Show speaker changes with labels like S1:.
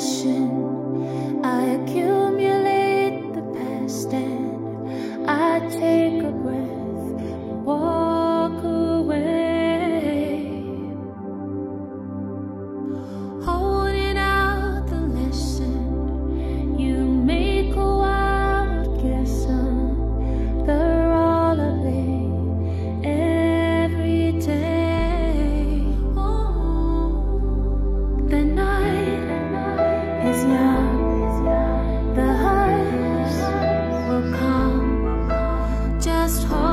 S1: 是。Just hold